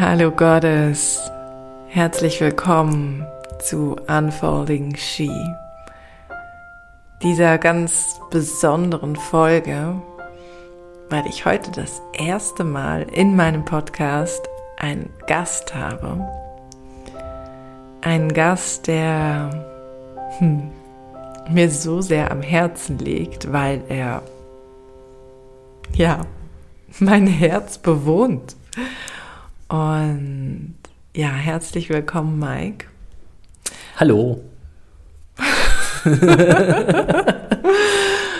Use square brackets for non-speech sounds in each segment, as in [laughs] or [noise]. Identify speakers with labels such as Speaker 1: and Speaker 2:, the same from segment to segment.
Speaker 1: Hallo Gottes, herzlich willkommen zu Unfolding She, dieser ganz besonderen Folge, weil ich heute das erste Mal in meinem Podcast einen Gast habe. Einen Gast, der hm, mir so sehr am Herzen liegt, weil er ja mein Herz bewohnt. Und ja, herzlich willkommen, Mike.
Speaker 2: Hallo.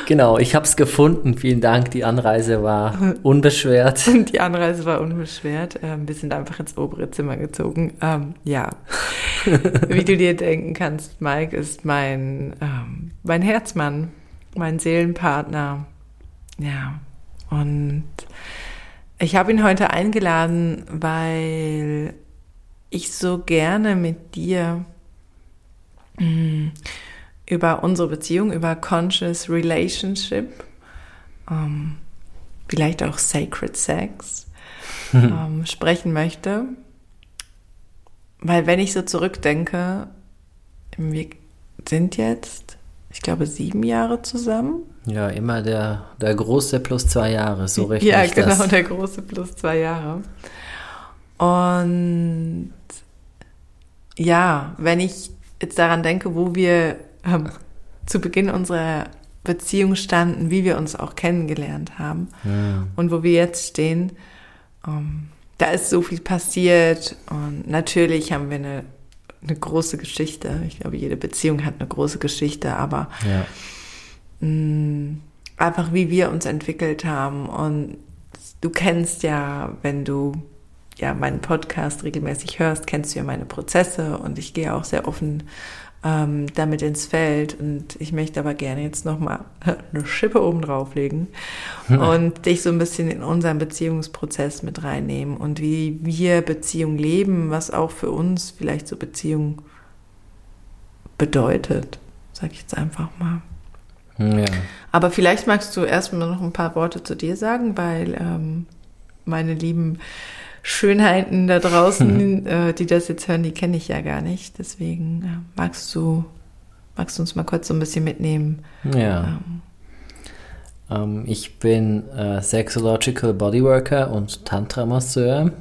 Speaker 2: genau, ich habe es gefunden. Vielen Dank. Die Anreise war unbeschwert. [laughs]
Speaker 1: Die Anreise war unbeschwert. Ähm, wir sind einfach ins obere Zimmer gezogen. Ähm, ja, [laughs] wie du dir denken kannst, Mike ist mein, ähm, mein Herzmann, mein Seelenpartner. Ja, und ich habe ihn heute eingeladen, weil ich so gerne mit dir mm, über unsere Beziehung, über Conscious Relationship, ähm, vielleicht auch Sacred Sex [laughs] ähm, sprechen möchte. Weil wenn ich so zurückdenke, wir sind jetzt, ich glaube, sieben Jahre zusammen.
Speaker 2: Ja, immer der, der große plus zwei Jahre, so [laughs] richtig.
Speaker 1: Ja, genau, das. der große plus zwei Jahre. Und ja, wenn ich jetzt daran denke, wo wir ähm, zu Beginn unserer Beziehung standen, wie wir uns auch kennengelernt haben ja. und wo wir jetzt stehen, ähm, da ist so viel passiert und natürlich haben wir eine, eine große Geschichte. Ich glaube, jede Beziehung hat eine große Geschichte, aber ja mh, mm, einfach wie wir uns entwickelt haben. Und du kennst ja, wenn du ja meinen Podcast regelmäßig hörst, kennst du ja meine Prozesse und ich gehe auch sehr offen ähm, damit ins Feld und ich möchte aber gerne jetzt nochmal [laughs] eine Schippe oben drauflegen hm. und dich so ein bisschen in unseren Beziehungsprozess mit reinnehmen und wie wir Beziehung leben, was auch für uns vielleicht so Beziehung bedeutet, sag ich jetzt einfach mal. Ja. Aber vielleicht magst du erstmal noch ein paar Worte zu dir sagen, weil ähm, meine lieben Schönheiten da draußen, äh, die das jetzt hören, die kenne ich ja gar nicht. Deswegen äh, magst du magst du uns mal kurz so ein bisschen mitnehmen?
Speaker 2: Ja. Ähm, ähm, ich bin äh, Sexological Bodyworker und Tantra-Masseur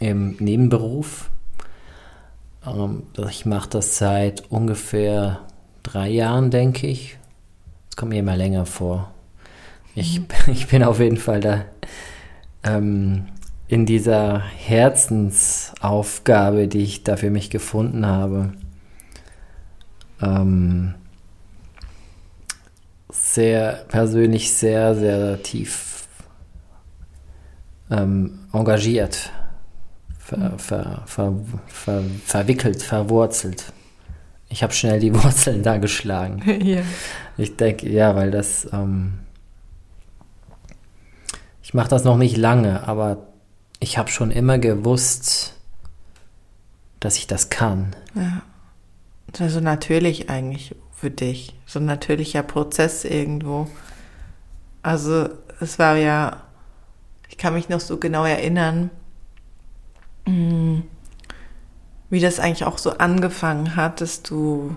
Speaker 2: im Nebenberuf. Ähm, ich mache das seit ungefähr drei Jahren, denke ich kommt mir immer länger vor. Ich, mhm. [laughs] ich bin auf jeden Fall da ähm, in dieser Herzensaufgabe, die ich da für mich gefunden habe, ähm, sehr persönlich sehr, sehr tief ähm, engagiert, ver, mhm. ver, ver, verwickelt, verwurzelt. Ich habe schnell die [laughs] Wurzeln da geschlagen. [laughs] ja. Ich denke, ja, weil das. Ähm, ich mache das noch nicht lange, aber ich habe schon immer gewusst, dass ich das kann.
Speaker 1: Ja. Also natürlich eigentlich für dich. So ein natürlicher Prozess irgendwo. Also es war ja, ich kann mich noch so genau erinnern, mh, wie das eigentlich auch so angefangen hat, dass du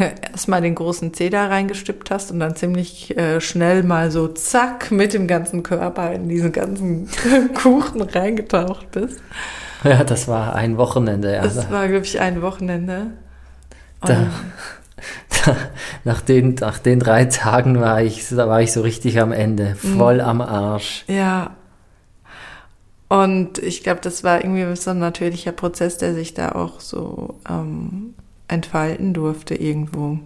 Speaker 1: erstmal den großen Zeh da reingestippt hast und dann ziemlich äh, schnell mal so zack mit dem ganzen Körper in diesen ganzen [laughs] Kuchen reingetaucht bist.
Speaker 2: Ja, das war ein Wochenende. Ja.
Speaker 1: Das war, glaube ich, ein Wochenende.
Speaker 2: Da, [laughs] da, nach, den, nach den drei Tagen war ich, da war ich so richtig am Ende, voll mhm. am Arsch.
Speaker 1: Ja, und ich glaube, das war irgendwie so ein natürlicher Prozess, der sich da auch so ähm, entfalten durfte irgendwo.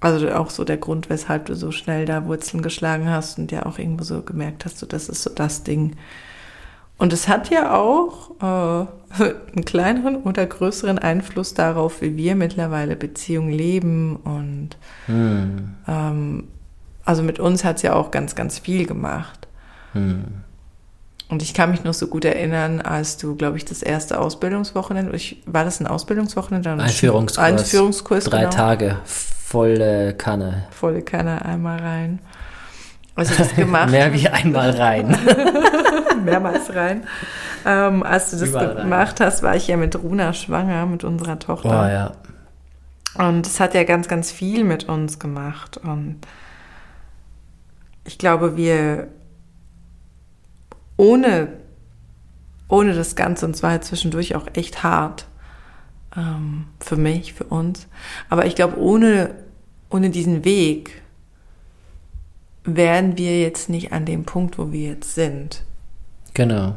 Speaker 1: Also auch so der Grund, weshalb du so schnell da Wurzeln geschlagen hast und ja auch irgendwo so gemerkt hast, so das ist so das Ding. Und es hat ja auch äh, [laughs] einen kleineren oder größeren Einfluss darauf, wie wir mittlerweile Beziehungen leben. Und hm. ähm, also mit uns hat es ja auch ganz, ganz viel gemacht. Hm. Und ich kann mich noch so gut erinnern, als du, glaube ich, das erste Ausbildungswochenende, ich, war das ein Ausbildungswochenende? Ein
Speaker 2: Einführungskurs.
Speaker 1: Einführungskurs,
Speaker 2: Drei genau. Tage, volle Kanne.
Speaker 1: Volle Kanne, einmal rein. Also das [laughs] gemacht.
Speaker 2: Mehr wie einmal rein. [laughs]
Speaker 1: mehrmals rein. Ähm, als du das
Speaker 2: Überall
Speaker 1: gemacht hast, war ich ja mit Runa schwanger, mit unserer Tochter.
Speaker 2: Oh ja.
Speaker 1: Und es hat ja ganz, ganz viel mit uns gemacht. Und ich glaube, wir ohne, ohne das Ganze, und zwar halt zwischendurch auch echt hart ähm, für mich, für uns. Aber ich glaube, ohne, ohne diesen Weg wären wir jetzt nicht an dem Punkt, wo wir jetzt sind.
Speaker 2: Genau.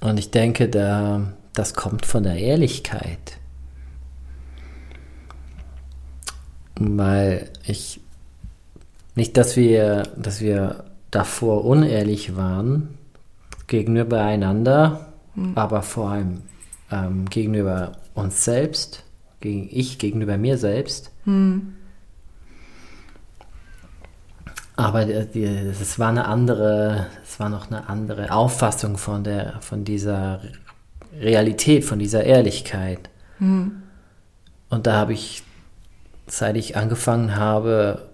Speaker 2: Und ich denke, da, das kommt von der Ehrlichkeit. Weil ich nicht, dass wir, dass wir davor unehrlich waren gegenüber einander, mhm. aber vor allem ähm, gegenüber uns selbst, gegen ich gegenüber mir selbst. Mhm. Aber es war eine andere, es war noch eine andere Auffassung von der, von dieser Realität, von dieser Ehrlichkeit. Mhm. Und da habe ich, seit ich angefangen habe,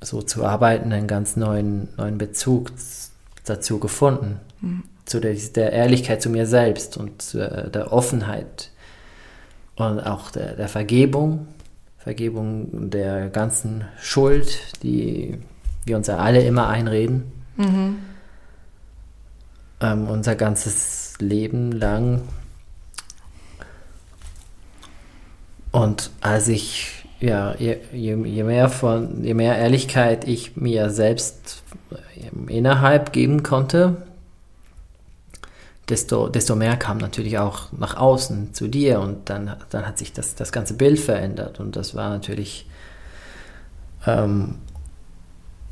Speaker 2: so zu arbeiten, einen ganz neuen, neuen Bezug dazu gefunden. Mhm. Zu der, der, Ehrlichkeit zu mir selbst und zu der Offenheit und auch der, der Vergebung. Vergebung der ganzen Schuld, die wir uns ja alle immer einreden. Mhm. Ähm, unser ganzes Leben lang. Und als ich, ja, je, je, mehr von, je mehr Ehrlichkeit ich mir selbst innerhalb geben konnte, desto, desto mehr kam natürlich auch nach außen zu dir und dann, dann hat sich das, das ganze Bild verändert und das war natürlich ähm,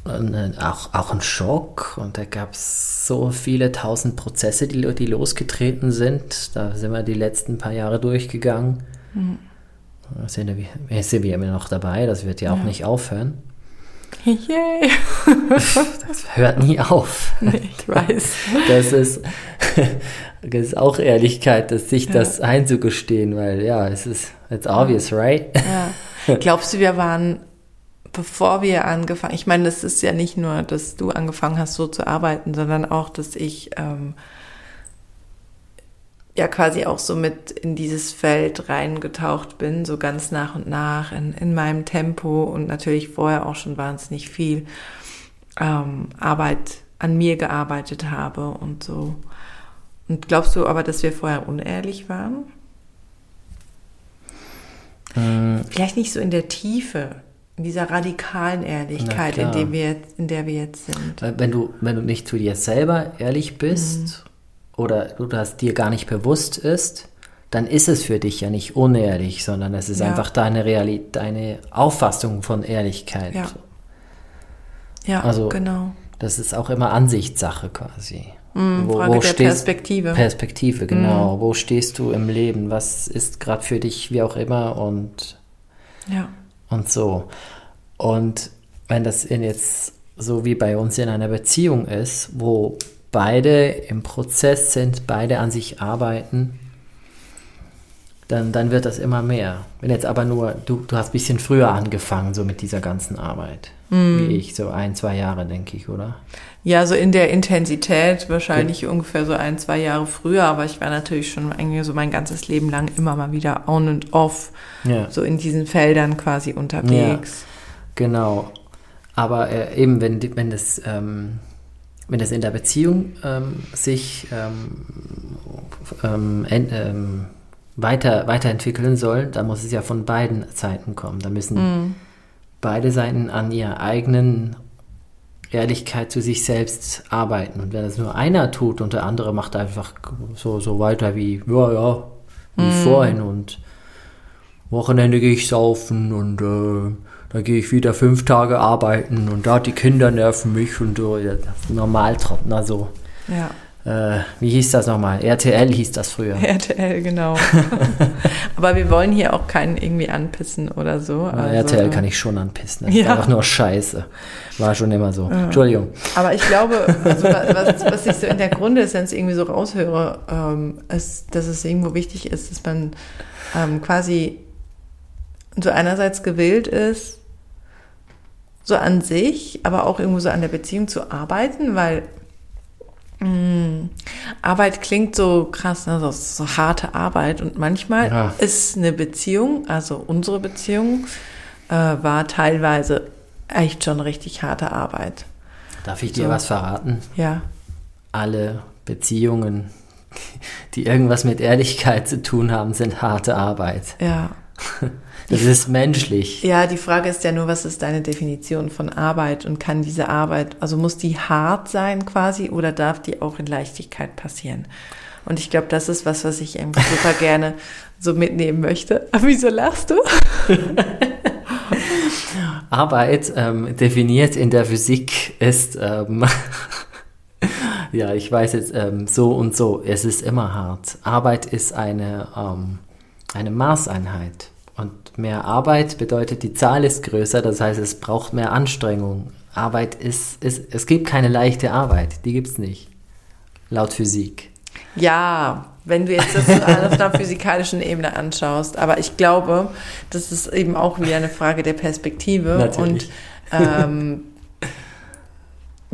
Speaker 2: auch, auch ein Schock und da gab es so viele tausend Prozesse, die, die losgetreten sind. Da sind wir die letzten paar Jahre durchgegangen. Mhm. Wir immer noch dabei, das wird ja auch ja. nicht aufhören. [laughs] Yay. [laughs] das hört nie auf.
Speaker 1: Nee, ich weiß.
Speaker 2: Das ist, [laughs] das ist auch Ehrlichkeit, dass sich ja. das einzugestehen, weil ja, es ist it's obvious, right?
Speaker 1: Ja. Glaubst du, wir waren bevor wir angefangen, ich meine, das ist ja nicht nur, dass du angefangen hast, so zu arbeiten, sondern auch, dass ich ähm, ja quasi auch so mit in dieses Feld reingetaucht bin, so ganz nach und nach in, in meinem Tempo und natürlich vorher auch schon wahnsinnig viel ähm, Arbeit an mir gearbeitet habe und so. Und glaubst du aber, dass wir vorher unehrlich waren? Äh, Vielleicht nicht so in der Tiefe in dieser radikalen Ehrlichkeit, in, dem wir jetzt, in der wir jetzt sind.
Speaker 2: Wenn du, wenn du nicht zu dir selber ehrlich bist mhm. Oder du das dir gar nicht bewusst ist, dann ist es für dich ja nicht unehrlich, sondern es ist ja. einfach deine Realität, deine Auffassung von Ehrlichkeit.
Speaker 1: Ja, ja also, genau.
Speaker 2: Das ist auch immer Ansichtssache quasi.
Speaker 1: Mhm, wo, Frage wo der stehst, Perspektive.
Speaker 2: Perspektive, genau. Mhm. Wo stehst du im Leben? Was ist gerade für dich, wie auch immer und
Speaker 1: ja
Speaker 2: und so. Und wenn das in jetzt so wie bei uns in einer Beziehung ist, wo beide im Prozess sind, beide an sich arbeiten, dann, dann wird das immer mehr. Wenn jetzt aber nur, du, du hast ein bisschen früher angefangen, so mit dieser ganzen Arbeit, mm. wie ich, so ein, zwei Jahre, denke ich, oder?
Speaker 1: Ja, so in der Intensität wahrscheinlich ja. ungefähr so ein, zwei Jahre früher, aber ich war natürlich schon eigentlich so mein ganzes Leben lang immer mal wieder on und off, ja. so in diesen Feldern quasi unterwegs.
Speaker 2: Ja, genau. Aber äh, eben, wenn, wenn das, ähm, wenn das in der Beziehung ähm, sich ähm, ähm, ähm weiter, weiterentwickeln soll, dann muss es ja von beiden Seiten kommen. Da müssen mm. beide Seiten an ihrer eigenen Ehrlichkeit zu sich selbst arbeiten. Und wenn das nur einer tut und der andere macht einfach so, so weiter wie, ja, ja, wie mm. vorhin und Wochenende gehe ich saufen und äh, da gehe ich wieder fünf Tage arbeiten und da die Kinder nerven mich und so, das ist Normaltrockner so.
Speaker 1: Ja.
Speaker 2: Äh, wie hieß das nochmal? RTL hieß das früher. [laughs]
Speaker 1: RTL, genau. [laughs] Aber wir wollen hier auch keinen irgendwie anpissen oder so.
Speaker 2: Also, RTL kann ich schon anpissen. Das ja. ist einfach nur Scheiße. War schon immer so. Ja. Entschuldigung.
Speaker 1: Aber ich glaube, [laughs] also was, was ich so in der Grundessenz irgendwie so raushöre, ähm, ist, dass es irgendwo wichtig ist, dass man ähm, quasi so einerseits gewillt ist, so an sich, aber auch irgendwo so an der Beziehung zu arbeiten, weil Mm. Arbeit klingt so krass, ne? so, so harte Arbeit. Und manchmal
Speaker 2: Ja.
Speaker 1: ist eine Beziehung, also unsere Beziehung, äh, war teilweise echt schon richtig harte Arbeit.
Speaker 2: Darf ich dir
Speaker 1: So.
Speaker 2: was verraten?
Speaker 1: Ja.
Speaker 2: Alle Beziehungen, die irgendwas mit Ehrlichkeit zu tun haben, sind harte Arbeit.
Speaker 1: Ja. [laughs]
Speaker 2: Das ist menschlich.
Speaker 1: Ja, die Frage ist ja nur, was ist deine Definition von Arbeit und kann diese Arbeit, also muss die hart sein quasi oder darf die auch in Leichtigkeit passieren? Und ich glaube, das ist was, was ich irgendwie [laughs] super gerne so mitnehmen möchte. Aber [laughs] wieso lachst du? [laughs]
Speaker 2: Arbeit ähm, definiert in der Physik ist, ähm, ja, ich weiß jetzt ähm, so und so, es ist immer hart. Arbeit ist eine, ähm, eine Maßeinheit. Und mehr Arbeit bedeutet, die Zahl ist größer, das heißt, es braucht mehr Anstrengung. Arbeit ist, ist es gibt keine leichte Arbeit, die gibt es nicht. Laut Physik.
Speaker 1: Ja, wenn du jetzt das auf einer [laughs] physikalischen Ebene anschaust. Aber ich glaube, das ist eben auch wieder eine Frage der Perspektive.
Speaker 2: Natürlich.
Speaker 1: Und ähm, [laughs]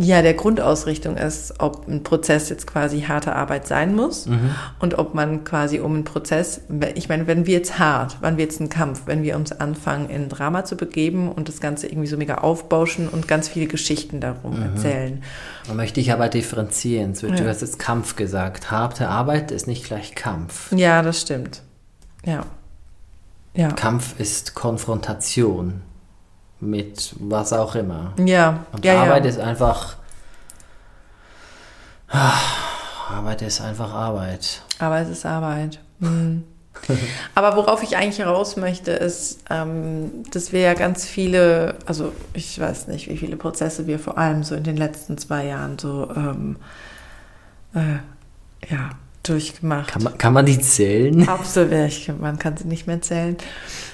Speaker 1: ja, der Grundausrichtung ist, ob ein Prozess jetzt quasi harte Arbeit sein muss
Speaker 2: Mhm.
Speaker 1: und ob man quasi um einen Prozess, ich meine, wenn wir jetzt hart, wenn wir jetzt einen Kampf, wenn wir uns anfangen, in ein Drama zu begeben und das Ganze irgendwie so mega aufbauschen und ganz viele Geschichten darum
Speaker 2: Mhm.
Speaker 1: erzählen.
Speaker 2: Da möchte ich aber differenzieren. Du
Speaker 1: Ja.
Speaker 2: hast jetzt Kampf gesagt. Harte Arbeit ist nicht gleich Kampf.
Speaker 1: Ja, das stimmt. Ja. Ja.
Speaker 2: Kampf ist Konfrontation mit was auch immer.
Speaker 1: Ja,
Speaker 2: Und
Speaker 1: ja,
Speaker 2: Arbeit
Speaker 1: ja.
Speaker 2: ist einfach. [sighs] Arbeit ist einfach Arbeit.
Speaker 1: Es ist Arbeit. Hm. [laughs] Aber worauf ich eigentlich raus möchte, ist, ähm, dass wir ja ganz viele, also ich weiß nicht, wie viele Prozesse wir vor allem so in den letzten zwei Jahren so ähm, äh, ja, durchgemacht
Speaker 2: Kann man, kann man die zählen? [laughs]
Speaker 1: Absolut, man kann sie nicht mehr zählen.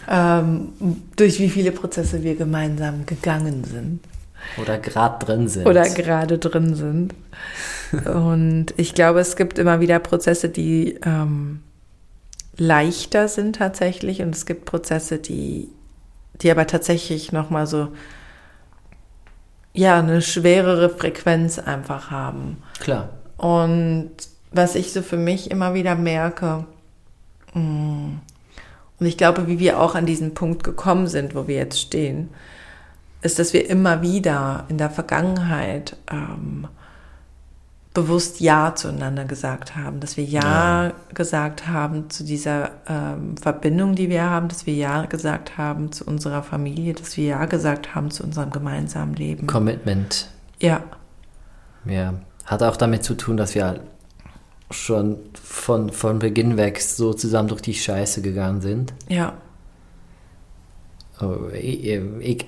Speaker 1: Ähm, durch wie viele Prozesse wir gemeinsam gegangen sind.
Speaker 2: Oder gerade drin sind?
Speaker 1: oder gerade drin sind. Und ich glaube, es gibt immer wieder Prozesse, die ähm, leichter sind tatsächlich und es gibt Prozesse, die, die aber tatsächlich nochmal so, ja, eine schwerere Frequenz einfach haben.
Speaker 2: Klar.
Speaker 1: Und was ich so für mich immer wieder merke, mm, und ich glaube, wie wir auch an diesen Punkt gekommen sind, wo wir jetzt stehen, ist, dass wir immer wieder in der Vergangenheit ähm, bewusst Ja zueinander gesagt haben, dass wir Ja, gesagt haben zu dieser ähm, Verbindung, die wir haben, dass wir Ja gesagt haben zu unserer Familie, dass wir Ja gesagt haben zu unserem gemeinsamen Leben.
Speaker 2: Commitment.
Speaker 1: Ja,
Speaker 2: Ja. Hat auch damit zu tun, dass wir schon von, von Beginn weg so zusammen durch die Scheiße gegangen sind.
Speaker 1: ja,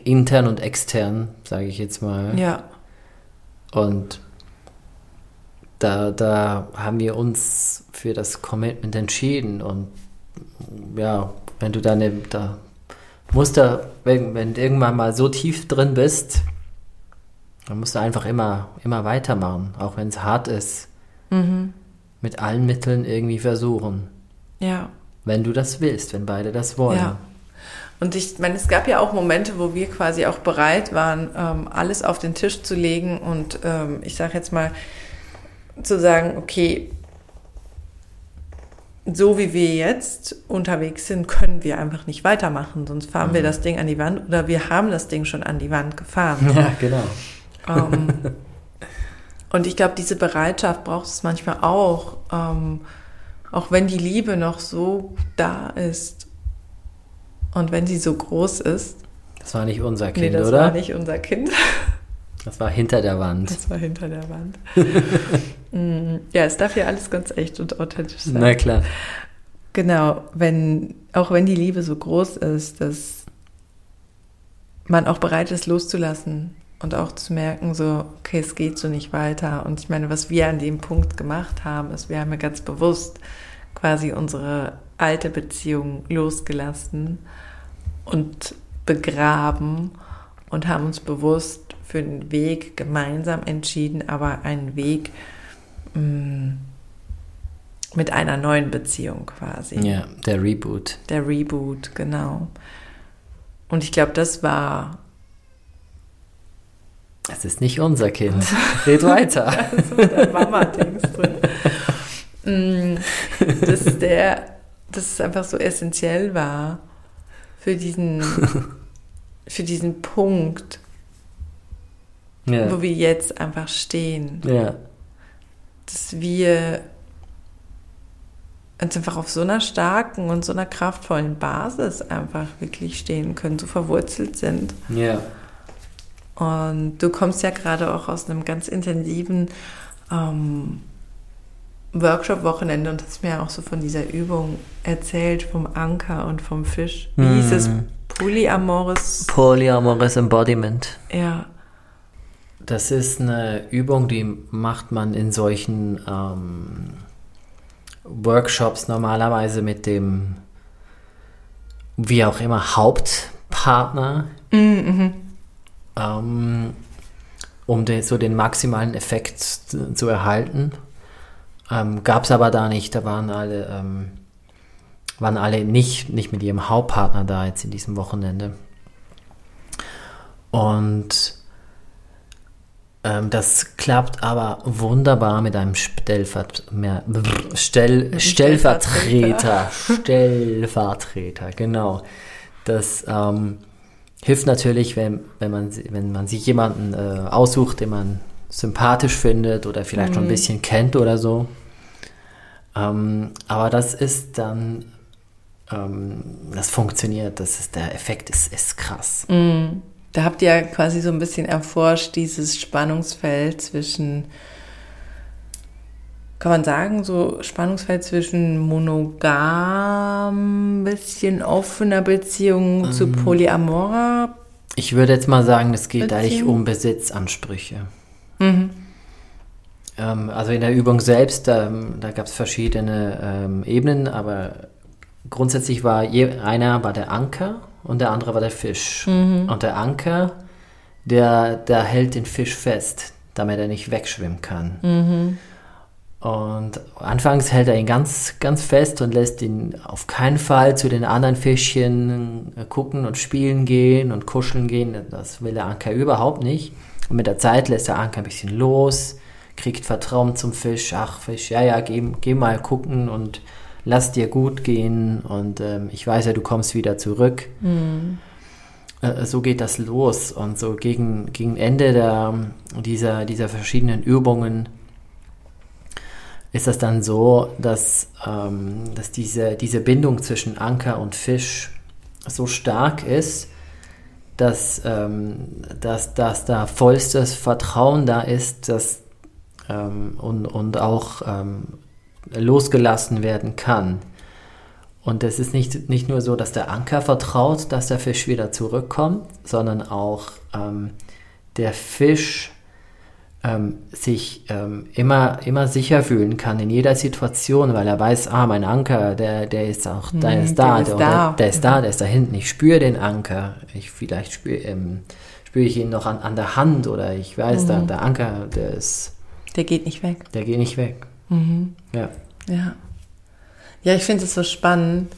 Speaker 2: Intern und extern, sage ich jetzt mal.
Speaker 1: ja,
Speaker 2: Und da, da haben wir uns für das Commitment entschieden. Und ja, wenn du dann eben da musst du, wenn, wenn du irgendwann mal so tief drin bist, dann musst du einfach immer, immer weitermachen, auch wenn es hart ist.
Speaker 1: mhm.
Speaker 2: Mit allen Mitteln irgendwie versuchen.
Speaker 1: ja.
Speaker 2: Wenn du das willst, wenn beide das wollen.
Speaker 1: Ja. Und ich meine, es gab ja auch Momente, wo wir quasi auch bereit waren, ähm, alles auf den Tisch zu legen und ähm, ich sage jetzt mal zu sagen, okay, so wie wir jetzt unterwegs sind, können wir einfach nicht weitermachen, sonst fahren wir das Ding an die Wand oder wir haben das Ding schon an die Wand gefahren. [laughs]
Speaker 2: Ja, genau.
Speaker 1: Ähm, [laughs] und ich glaube, diese Bereitschaft braucht es manchmal auch, ähm, auch wenn die Liebe noch so da ist und wenn sie so groß ist.
Speaker 2: Das war nicht unser
Speaker 1: nee,
Speaker 2: Kind,
Speaker 1: das
Speaker 2: oder?
Speaker 1: war nicht unser Kind, [laughs]
Speaker 2: Das war hinter der Wand.
Speaker 1: das war hinter der Wand. [laughs] Mm, ja, es darf ja alles ganz echt und authentisch sein.
Speaker 2: Na klar.
Speaker 1: Genau, wenn, auch wenn die Liebe so groß ist, dass man auch bereit ist loszulassen und auch zu merken, so, okay, es geht so nicht weiter. Und ich meine, was wir an dem Punkt gemacht haben, ist, wir haben ja ganz bewusst quasi unsere alte Beziehung losgelassen und begraben und haben uns bewusst für einen Weg gemeinsam entschieden, aber einen Weg mh, mit einer neuen Beziehung quasi.
Speaker 2: Ja, der Reboot.
Speaker 1: Der Reboot, genau. Und ich glaube, das war
Speaker 2: Es ist nicht unser Kind. [laughs] Red weiter. [laughs]
Speaker 1: also Mama-Dings drin. Mm, dass der, dass es einfach so essentiell war für diesen, [laughs] für diesen Punkt,
Speaker 2: Ja.
Speaker 1: wo wir jetzt einfach stehen.
Speaker 2: ja.
Speaker 1: Dass wir uns einfach auf so einer starken und so einer kraftvollen Basis einfach wirklich stehen können, so verwurzelt sind.
Speaker 2: Ja.
Speaker 1: Und du kommst ja gerade auch aus einem ganz intensiven ähm, Workshop-Wochenende und hast mir auch so von dieser Übung erzählt, vom Anker und vom Fisch. Wie hieß es?
Speaker 2: Mhm.
Speaker 1: Polyamorous.
Speaker 2: Polyamorous Embodiment.
Speaker 1: Ja.
Speaker 2: Das ist eine Übung, die macht man in solchen ähm, Workshops normalerweise mit dem, wie auch immer, Hauptpartner, ähm, um den, so den maximalen Effekt zu, zu erhalten. Ähm, Gab es aber da nicht, da waren alle, ähm, waren alle nicht, nicht mit ihrem Hauptpartner da jetzt in diesem Wochenende. Und ähm, das klappt aber wunderbar mit einem Stellvert mehr, Stell, Stellvertreter. Stellvertreter, genau. Das ähm, hilft natürlich, wenn, wenn, man, wenn man sich jemanden äh, aussucht, den man sympathisch findet oder vielleicht schon ein bisschen kennt oder so. Ähm, aber das ist dann, ähm, das funktioniert, das ist, der Effekt ist, ist krass.
Speaker 1: Da habt ihr ja quasi so ein bisschen erforscht, dieses Spannungsfeld zwischen, kann man sagen, so Spannungsfeld zwischen monogam, bisschen offener Beziehung zu polyamorer.
Speaker 2: Ich würde jetzt mal sagen, es geht eigentlich
Speaker 1: Beziehung?
Speaker 2: um Besitzansprüche. Ähm, also in der Übung selbst, ähm, da gab es verschiedene ähm, Ebenen, aber grundsätzlich war je, einer war der Anker und der andere war der Fisch. Und der Anker, der, der hält den Fisch fest, damit er nicht wegschwimmen kann. Und anfangs hält er ihn ganz, ganz fest und lässt ihn auf keinen Fall zu den anderen Fischchen äh, gucken und spielen gehen und kuscheln gehen. Das will der Anker überhaupt nicht. Und mit der Zeit lässt der Anker ein bisschen los, kriegt Vertrauen zum Fisch. Ach, Fisch, ja, ja, geh, geh mal gucken und lass dir gut gehen. Und ähm, ich weiß ja, du kommst wieder zurück. Äh, so geht das los. Und so gegen, gegen Ende der, dieser, dieser verschiedenen Übungen ist das dann so, dass, ähm, dass diese, diese Bindung zwischen Anker und Fisch so stark ist, dass, ähm, dass, dass da vollstes Vertrauen da ist dass, ähm, und, und auch ähm, losgelassen werden kann. Und es ist nicht, nicht nur so, dass der Anker vertraut, dass der Fisch wieder zurückkommt, sondern auch ähm, der Fisch ähm, sich ähm, immer, immer sicher fühlen kann in jeder Situation, weil er weiß, ah, mein Anker, der, der ist auch, der ist da,
Speaker 1: der ist
Speaker 2: der,
Speaker 1: da.
Speaker 2: Der, der ist da, der ist da hinten. Ich spüre den Anker. Ich vielleicht spüre ähm, spüre ich ihn noch an, an der Hand oder ich weiß, da, der Anker, der ist,
Speaker 1: Der geht nicht weg.
Speaker 2: der geht nicht weg. Ja.
Speaker 1: Ja. Ja, ich finde es so spannend,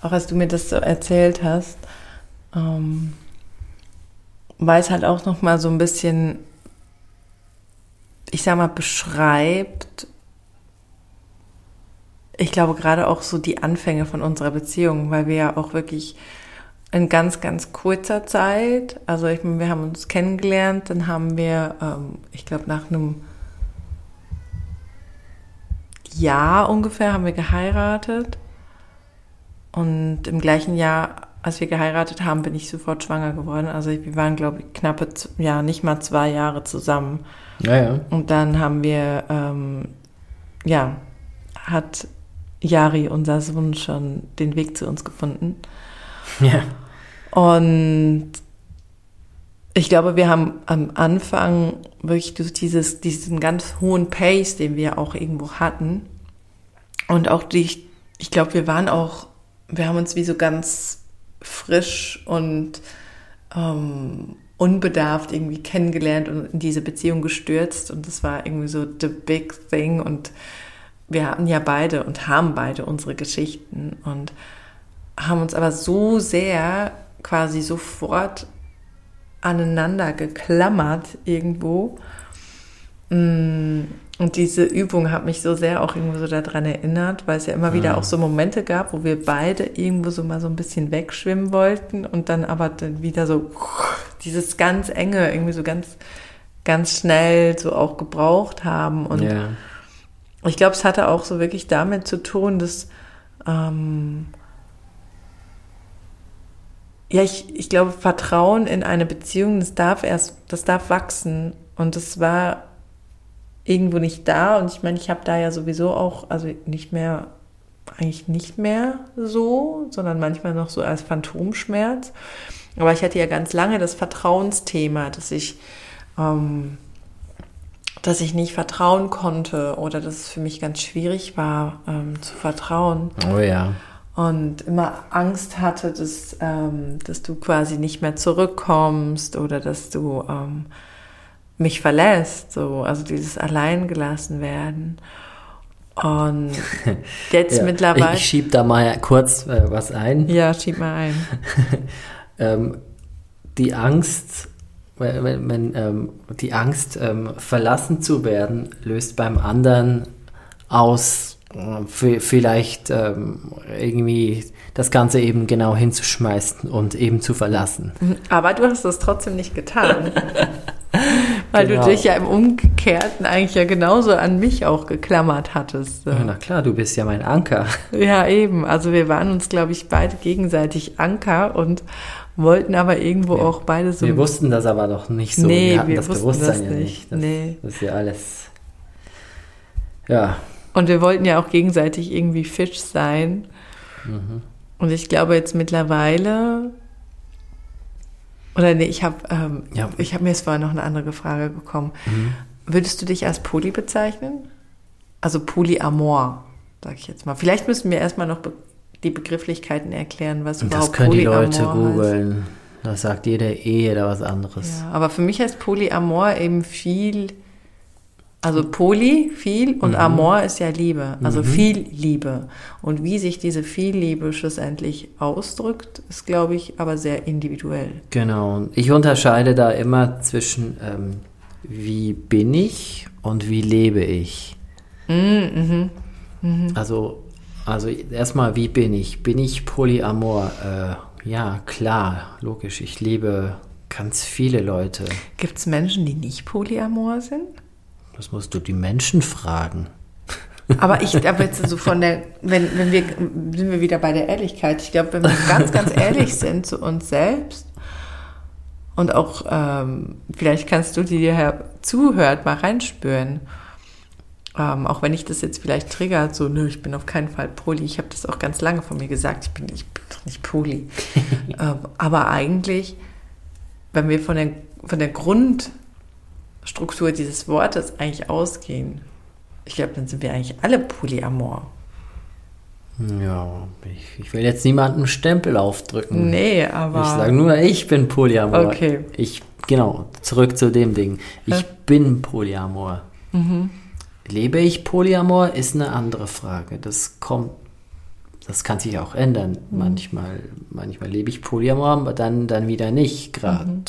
Speaker 1: auch als du mir das so erzählt hast, ähm, weil es halt auch noch mal so ein bisschen, ich sag mal, beschreibt, ich glaube gerade auch so die Anfänge von unserer Beziehung, weil wir ja auch wirklich in ganz, ganz kurzer Zeit, also ich meine, wir haben uns kennengelernt, dann haben wir, ähm, ich glaube, nach einem Jahr ungefähr haben wir geheiratet. Und im gleichen Jahr, als wir geheiratet haben, bin ich sofort schwanger geworden. Also wir waren, glaube ich, knappe, ja, nicht mal zwei Jahre zusammen.
Speaker 2: Ja, ja.
Speaker 1: Und dann haben wir, ähm, ja, hat Yari, unser Sohn, schon den Weg zu uns gefunden.
Speaker 2: Ja.
Speaker 1: Und ich glaube, wir haben am Anfang wirklich durch dieses, diesen ganz hohen Pace, den wir auch irgendwo hatten. Und auch die, ich glaube, wir waren auch, wir haben uns wie so ganz frisch und ähm, unbedarft irgendwie kennengelernt und in diese Beziehung gestürzt. Und das war irgendwie so the big thing. Und wir hatten ja beide und haben beide unsere Geschichten und haben uns aber so sehr quasi sofort aneinander geklammert irgendwo. Und diese Übung hat mich so sehr auch irgendwo so daran erinnert, weil es ja immer wieder auch so Momente gab, wo wir beide irgendwo so mal so ein bisschen wegschwimmen wollten und dann aber dann wieder so dieses ganz enge, irgendwie so ganz, ganz schnell so auch gebraucht haben. Und
Speaker 2: Ja.
Speaker 1: ich glaube, es hatte auch so wirklich damit zu tun, dass ähm, ja, ich, ich glaube, Vertrauen in eine Beziehung, das darf erst, das darf wachsen. Und das war irgendwo nicht da. Und ich meine, ich habe da ja sowieso auch, also nicht mehr, eigentlich nicht mehr so, sondern manchmal noch so als Phantomschmerz. Aber ich hatte ja ganz lange das Vertrauensthema, dass ich, ähm, dass ich nicht vertrauen konnte oder dass es für mich ganz schwierig war, ähm, zu vertrauen
Speaker 2: Oh ja.
Speaker 1: und immer Angst hatte, dass, ähm, dass du quasi nicht mehr zurückkommst oder dass du ähm, mich verlässt, so, also dieses Alleingelassen werden. Und [laughs] jetzt
Speaker 2: ja.
Speaker 1: mittlerweile.
Speaker 2: Ich, ich schieb da mal kurz äh, was ein.
Speaker 1: ja, schieb mal ein. [laughs]
Speaker 2: ähm, die Angst, wenn, wenn, ähm, die Angst, ähm, verlassen zu werden, löst beim anderen aus, äh, vielleicht ähm, irgendwie das Ganze eben genau hinzuschmeißen und eben zu verlassen.
Speaker 1: Aber du hast das trotzdem nicht getan. [laughs] Weil
Speaker 2: Genau.
Speaker 1: du dich ja im Umgekehrten eigentlich ja genauso an mich auch geklammert hattest.
Speaker 2: Ja, na klar, du bist ja mein Anker.
Speaker 1: Ja, eben. Also wir waren uns, glaube ich, beide gegenseitig Anker und wollten aber irgendwo auch beide so.
Speaker 2: Wir wussten das aber noch nicht so.
Speaker 1: Nee,
Speaker 2: wir hatten
Speaker 1: wir
Speaker 2: das
Speaker 1: wussten
Speaker 2: Bewusstsein
Speaker 1: das
Speaker 2: ja
Speaker 1: nicht.
Speaker 2: nicht. Das,
Speaker 1: Nee.
Speaker 2: das ist ja alles. Ja,
Speaker 1: Und wir wollten ja auch gegenseitig irgendwie Fisch sein.
Speaker 2: Mhm.
Speaker 1: Und ich glaube jetzt mittlerweile. Oder nee, ich habe ähm,
Speaker 2: Ja. Mhm.
Speaker 1: ich habe mir jetzt vorher noch eine andere Frage gekommen. Würdest du dich als Poly bezeichnen? Also Polyamor, sage ich jetzt mal. Vielleicht müssen wir erstmal noch be die Begrifflichkeiten erklären, was
Speaker 2: und
Speaker 1: überhaupt
Speaker 2: das können die
Speaker 1: Polyamor
Speaker 2: Leute googeln. Das sagt jeder eh oder was anderes.
Speaker 1: Ja, aber für mich heißt Polyamor eben viel, also Poly, viel und Amor ist ja Liebe, also viel Liebe. Und wie sich diese viel Liebe schlussendlich ausdrückt, ist, glaube ich, aber sehr individuell.
Speaker 2: Genau. Und ich unterscheide da immer zwischen ähm, wie bin ich und wie lebe ich.
Speaker 1: Mhm,
Speaker 2: Also, also erstmal, wie bin ich? Bin ich Polyamor? Äh, ja, klar, logisch. Ich liebe ganz viele Leute.
Speaker 1: Gibt es Menschen, die nicht Polyamor sind?
Speaker 2: Das musst du die Menschen fragen.
Speaker 1: Aber ich glaube jetzt so von der, wenn, wenn wir, sind wir wieder bei der Ehrlichkeit. Ich glaube, wenn wir ganz, ganz ehrlich sind zu uns selbst und auch, ähm, vielleicht kannst du, die dir zuhört, mal reinspüren. Ähm, auch wenn ich das jetzt vielleicht triggert, so, nö, ich bin auf keinen Fall Poly. Ich habe das auch ganz lange von mir gesagt, ich bin, ich bin doch nicht Poly. [laughs] ähm, aber eigentlich, wenn wir von der, von der Grundstruktur dieses Wortes eigentlich ausgehen, ich glaube, dann sind wir eigentlich alle Polyamor.
Speaker 2: Ja, ich, ich will jetzt niemandem einen Stempel aufdrücken.
Speaker 1: Nee, aber.
Speaker 2: Ich sage nur, ich bin Polyamor.
Speaker 1: Okay.
Speaker 2: Ich, genau, zurück zu dem Ding. Ich
Speaker 1: Ja.
Speaker 2: bin Polyamor.
Speaker 1: Mhm.
Speaker 2: Lebe ich Polyamor, ist eine andere Frage. Das kommt, das kann sich auch ändern.
Speaker 1: Mhm.
Speaker 2: Manchmal, manchmal lebe ich Polyamor, aber dann, dann wieder nicht. Gerade
Speaker 1: Mhm.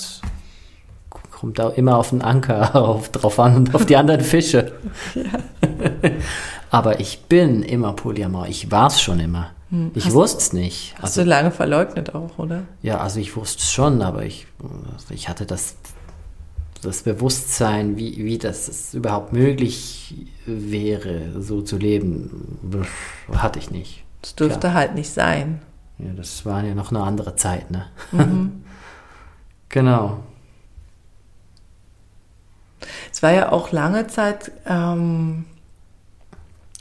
Speaker 2: Kommt auch immer auf den Anker [laughs] auf, drauf an und auf die anderen Fische. [laughs] aber ich bin immer Polyamor. Ich war es schon immer. Ich wusste es nicht.
Speaker 1: Hast du lange verleugnet auch, oder?
Speaker 2: Ja, also ich wusste es schon, aber ich, ich hatte das, das Bewusstsein, wie, wie das, überhaupt möglich wäre, so zu leben, hatte ich nicht.
Speaker 1: Das dürfte halt nicht sein.
Speaker 2: Ja, das war ja noch eine andere Zeit, ne? [laughs] genau.
Speaker 1: Es war ja auch lange Zeit, ähm,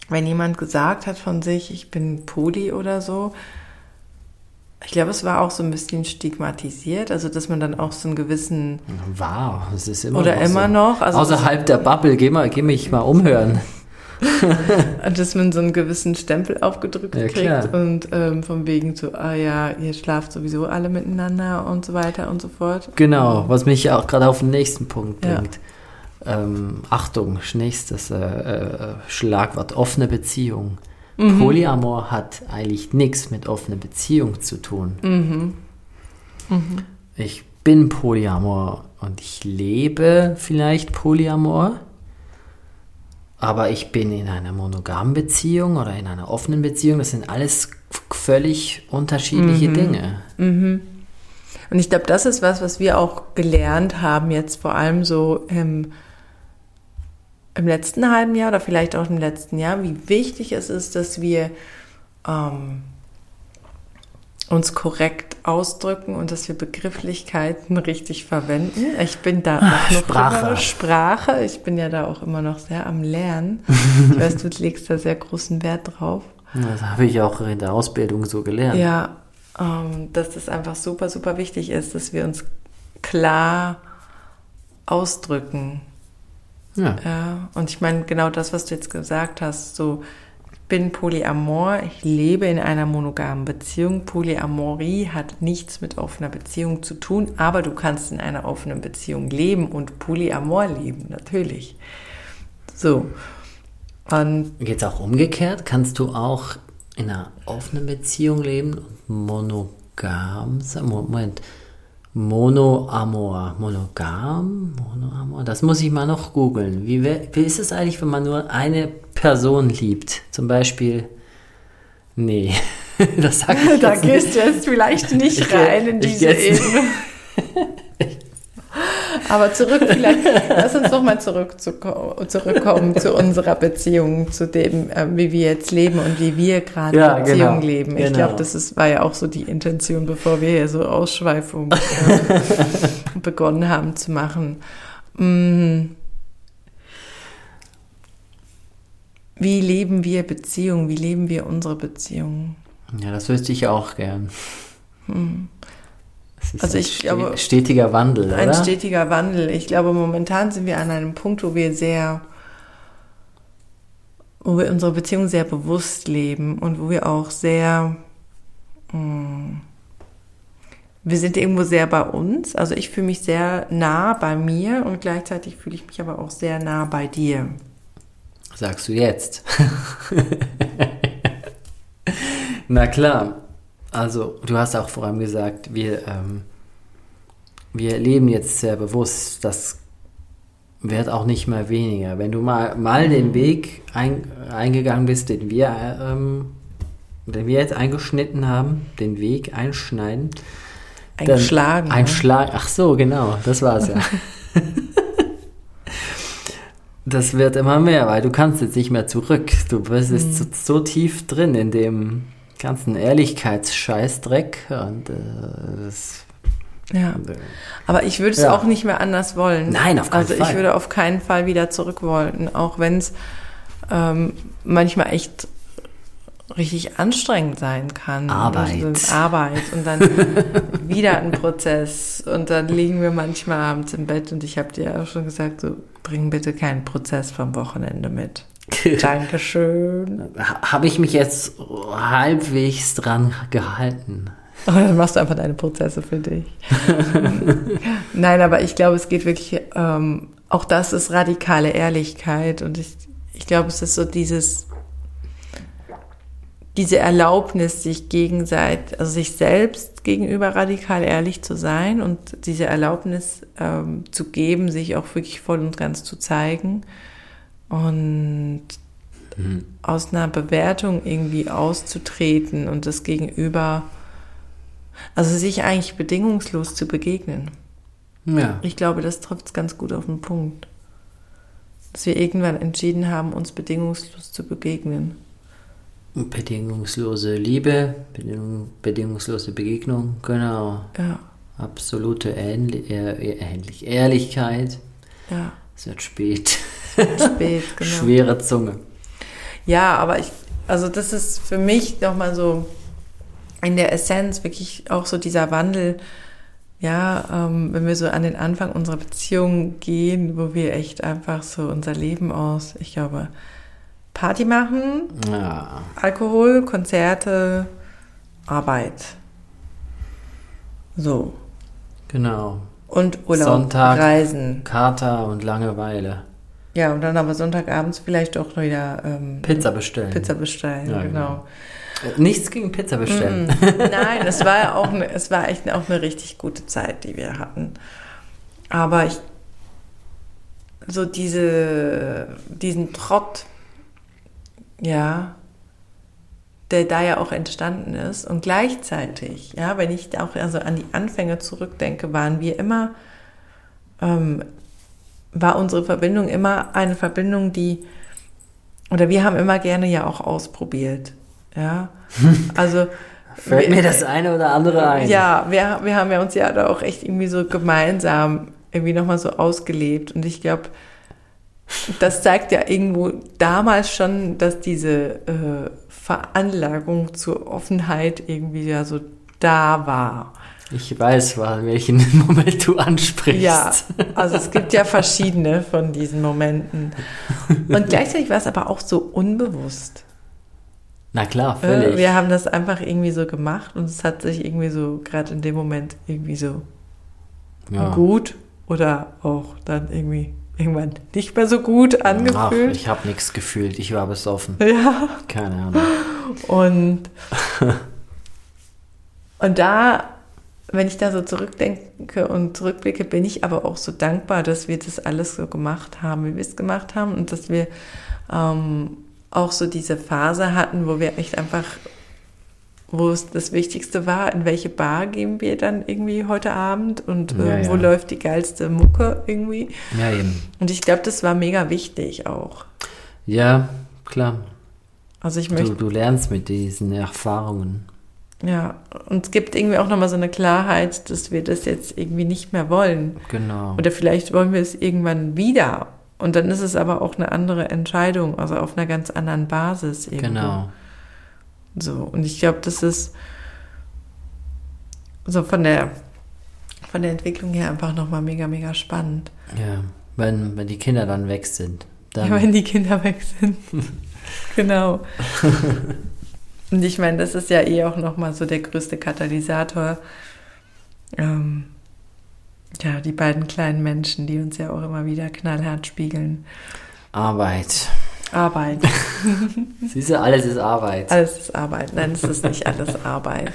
Speaker 1: wenn jemand gesagt hat von sich, ich bin Poly oder so, ich glaube, es war auch so ein bisschen stigmatisiert, also dass man dann auch so einen gewissen
Speaker 2: Wow, es ist immer
Speaker 1: oder
Speaker 2: noch
Speaker 1: immer
Speaker 2: so.
Speaker 1: noch, also
Speaker 2: Außerhalb der Bubble, geh, mal, geh mich mal umhören. [laughs]
Speaker 1: dass man so einen gewissen Stempel aufgedrückt
Speaker 2: Ja,
Speaker 1: kriegt
Speaker 2: klar.
Speaker 1: und ähm, von wegen so, ah ja, ihr schlaft sowieso alle miteinander und so weiter und so fort.
Speaker 2: Genau, was mich auch gerade auf den nächsten Punkt
Speaker 1: Ja.
Speaker 2: Ähm, Achtung, nächstes äh, äh, Schlagwort, offene Beziehung.
Speaker 1: Mhm.
Speaker 2: Polyamor hat eigentlich nichts mit offener Beziehung zu tun.
Speaker 1: Mhm.
Speaker 2: Ich bin Polyamor und ich lebe vielleicht Polyamor, aber ich bin in einer monogamen Beziehung oder in einer offenen Beziehung. Das sind alles völlig unterschiedliche
Speaker 1: Mhm.
Speaker 2: Dinge.
Speaker 1: Und ich glaube, das ist was, was wir auch gelernt haben, jetzt vor allem so im, im letzten halben Jahr oder vielleicht auch im letzten Jahr, wie wichtig es ist, dass wir ähm, uns korrekt ausdrücken und dass wir Begrifflichkeiten richtig verwenden. Ich bin da auch noch
Speaker 2: Sprache.
Speaker 1: immer- Sprache. Ich bin ja da auch immer noch sehr am Lernen. [laughs] Ich weiß, du legst da sehr großen Wert drauf.
Speaker 2: Das habe ich auch in der Ausbildung so gelernt.
Speaker 1: Ja, ähm, dass das einfach super, super wichtig ist, dass wir uns klar ausdrücken.
Speaker 2: Ja.
Speaker 1: Ja, und ich meine, genau das, was du jetzt gesagt hast, so, ich bin Polyamor, ich lebe in einer monogamen Beziehung. Polyamorie hat nichts mit offener Beziehung zu tun, aber du kannst in einer offenen Beziehung leben und Polyamor leben, natürlich. So. Und
Speaker 2: es auch umgekehrt? Kannst du auch in einer offenen Beziehung leben und monogam sein? Mo- Moment. Monoamor. Monogam? Monoamor? Das muss ich mal noch googeln. Wie, wie ist es eigentlich, wenn man nur eine Person liebt? Zum Beispiel. Nee, [laughs] das sag ich
Speaker 1: da
Speaker 2: jetzt nicht.
Speaker 1: gehst du jetzt vielleicht nicht
Speaker 2: Ich
Speaker 1: rein in diese Ebene. [laughs] Aber zurück, vielleicht, lass uns doch mal zurück zu, zurückkommen zu unserer Beziehung, zu dem, äh, wie wir jetzt leben und wie wir gerade
Speaker 2: Ja,
Speaker 1: Beziehung
Speaker 2: genau,
Speaker 1: leben. Ich
Speaker 2: genau.
Speaker 1: glaube, das ist, war ja auch so die Intention, bevor wir hier so Ausschweifungen äh, [laughs] begonnen haben zu machen. Mm. Wie leben wir Beziehung? Wie leben wir unsere Beziehung?
Speaker 2: Ja, das wüsste ich auch gern. Ist
Speaker 1: Also
Speaker 2: ein
Speaker 1: ich glaube-
Speaker 2: stetiger Wandel,
Speaker 1: Ein
Speaker 2: oder?
Speaker 1: stetiger Wandel. Ich glaube, momentan sind wir an einem Punkt, wo wir sehr, wo wir unsere Beziehung sehr bewusst leben und wo wir auch sehr, mh, wir sind irgendwo sehr bei uns. Also ich fühle mich sehr nah bei mir und gleichzeitig fühle ich mich aber auch sehr nah bei dir.
Speaker 2: Sagst du jetzt? [laughs] Na klar. Also, du hast auch vor allem gesagt, wir, ähm, wir leben jetzt sehr bewusst. Das wird auch nicht mehr weniger. Wenn du mal, mal den Weg ein, eingegangen bist, den wir, ähm, den wir jetzt eingeschnitten haben, den Weg einschneiden. dann-
Speaker 1: Eingeschlagen. ne?
Speaker 2: Einschlag. Ach so, genau, das war's ja. [laughs] Das wird immer mehr, weil du kannst jetzt nicht mehr zurück. Du bist
Speaker 1: Mhm.
Speaker 2: so, so tief drin in dem ganzen Ehrlichkeitsscheißdreck und äh, das,
Speaker 1: Ja. Aber ich würde es
Speaker 2: Ja.
Speaker 1: auch nicht mehr anders wollen.
Speaker 2: Nein, auf keinen
Speaker 1: Also ich
Speaker 2: Fall.
Speaker 1: würde auf keinen Fall wieder zurück wollen, auch wenn es ähm, manchmal echt richtig anstrengend sein kann.
Speaker 2: Arbeit.
Speaker 1: Und so Arbeit und dann [laughs] wieder ein Prozess und dann liegen wir manchmal abends im Bett und ich habe dir auch schon gesagt, so bring bitte keinen Prozess vom Wochenende mit. [laughs] Dankeschön.
Speaker 2: ha- habe ich mich jetzt halbwegs dran gehalten.
Speaker 1: Und dann machst du einfach deine Prozesse für dich. [laughs] Nein, aber ich glaube, es geht wirklich, ähm, auch das ist radikale Ehrlichkeit und ich, ich glaube, es ist so dieses, diese Erlaubnis, sich gegenseitig, also sich selbst gegenüber radikal ehrlich zu sein und diese Erlaubnis ähm, zu geben, sich auch wirklich voll und ganz zu zeigen und aus einer Bewertung irgendwie auszutreten und das Gegenüber, also sich eigentlich bedingungslos zu begegnen.
Speaker 2: Ja.
Speaker 1: Ich glaube, das trifft es ganz gut auf den Punkt. Dass wir irgendwann entschieden haben, uns bedingungslos zu begegnen.
Speaker 2: Bedingungslose Liebe, bedingung, bedingungslose Begegnung, genau.
Speaker 1: Ja,
Speaker 2: Absolute Ähnli ehr, ähnlich Ehrlichkeit.
Speaker 1: ja,
Speaker 2: Es wird spät.
Speaker 1: spät, [laughs] genau.
Speaker 2: Schwere Zunge.
Speaker 1: Ja, aber ich, also das ist für mich nochmal so in der Essenz wirklich auch so dieser Wandel, ja, ähm, wenn wir so an den Anfang unserer Beziehung gehen, wo wir echt einfach so unser Leben aus, ich glaube, Party machen,
Speaker 2: Ja.
Speaker 1: Alkohol, Konzerte, Arbeit. So.
Speaker 2: Genau.
Speaker 1: Und Urlaub,
Speaker 2: Sonntag.
Speaker 1: Reisen.
Speaker 2: Kater und Langeweile.
Speaker 1: ja, und dann aber Sonntagabends vielleicht auch wieder ähm,
Speaker 2: Pizza bestellen.
Speaker 1: Pizza bestellen,
Speaker 2: Ja,
Speaker 1: genau.
Speaker 2: Äh, Nichts gegen Pizza bestellen.
Speaker 1: Mm, Nein, es war ja auch, eine, es war echt auch eine richtig gute Zeit, die wir hatten. Aber ich, so diese, diesen Trott, ja, der da ja auch entstanden ist und gleichzeitig, ja, wenn ich auch also an die Anfänge zurückdenke, waren wir immer, ähm, war unsere Verbindung immer eine Verbindung, die, oder wir haben immer gerne ja auch ausprobiert, ja, [laughs] also
Speaker 2: Fällt
Speaker 1: wir-
Speaker 2: mir das eine oder andere ein.
Speaker 1: ja, wir, wir haben ja uns ja da auch echt irgendwie so gemeinsam irgendwie nochmal so ausgelebt. Und ich glaube, das zeigt ja irgendwo damals schon, dass diese äh, Veranlagung zur Offenheit irgendwie ja so da war.
Speaker 2: Ich weiß, welchen [laughs] Moment du ansprichst.
Speaker 1: Ja, also es gibt ja verschiedene von diesen Momenten. Und gleichzeitig war es aber auch so unbewusst.
Speaker 2: Na klar,
Speaker 1: Äh,
Speaker 2: völlig.
Speaker 1: Wir haben das einfach irgendwie so gemacht und es hat sich irgendwie so gerade in dem Moment irgendwie so
Speaker 2: ja.
Speaker 1: gut oder auch dann irgendwie irgendwann nicht mehr so gut
Speaker 2: Ach,
Speaker 1: angefühlt.
Speaker 2: ich habe nichts gefühlt. Ich war besoffen.
Speaker 1: ja,
Speaker 2: Keine Ahnung.
Speaker 1: und, [laughs] und da, wenn ich da so zurückdenke und zurückblicke, bin ich aber auch so dankbar, dass wir das alles so gemacht haben, wie wir es gemacht haben und dass wir ähm, auch so diese Phase hatten, wo wir echt einfach, wo es das Wichtigste war, in welche Bar gehen wir dann irgendwie heute Abend und äh,
Speaker 2: Ja,
Speaker 1: wo
Speaker 2: ja.
Speaker 1: läuft die geilste Mucke irgendwie.
Speaker 2: Ja, eben.
Speaker 1: Und ich glaube, das war mega wichtig auch.
Speaker 2: Ja, klar.
Speaker 1: Also ich
Speaker 2: Du,
Speaker 1: möchte,
Speaker 2: du lernst mit diesen Erfahrungen.
Speaker 1: ja, und es gibt irgendwie auch nochmal so eine Klarheit, dass wir das jetzt irgendwie nicht mehr wollen.
Speaker 2: Genau.
Speaker 1: Oder vielleicht wollen wir es irgendwann wieder. Und dann ist es aber auch eine andere Entscheidung, also auf einer ganz anderen Basis irgendwo.
Speaker 2: Genau.
Speaker 1: So, und ich glaube, das ist so von der, von der Entwicklung her einfach nochmal mega, mega spannend.
Speaker 2: Ja. Wenn, wenn die Kinder dann weg sind. Dann,
Speaker 1: Ja, wenn die Kinder weg sind. [laughs] genau. [laughs] Und ich meine, das ist ja eh auch nochmal so der größte Katalysator. Ähm, ja, die beiden kleinen Menschen, die uns ja auch immer wieder knallhart spiegeln.
Speaker 2: Arbeit.
Speaker 1: Arbeit. [laughs]
Speaker 2: Siehst du, alles ist Arbeit.
Speaker 1: Alles ist Arbeit. Nein, es ist nicht alles Arbeit.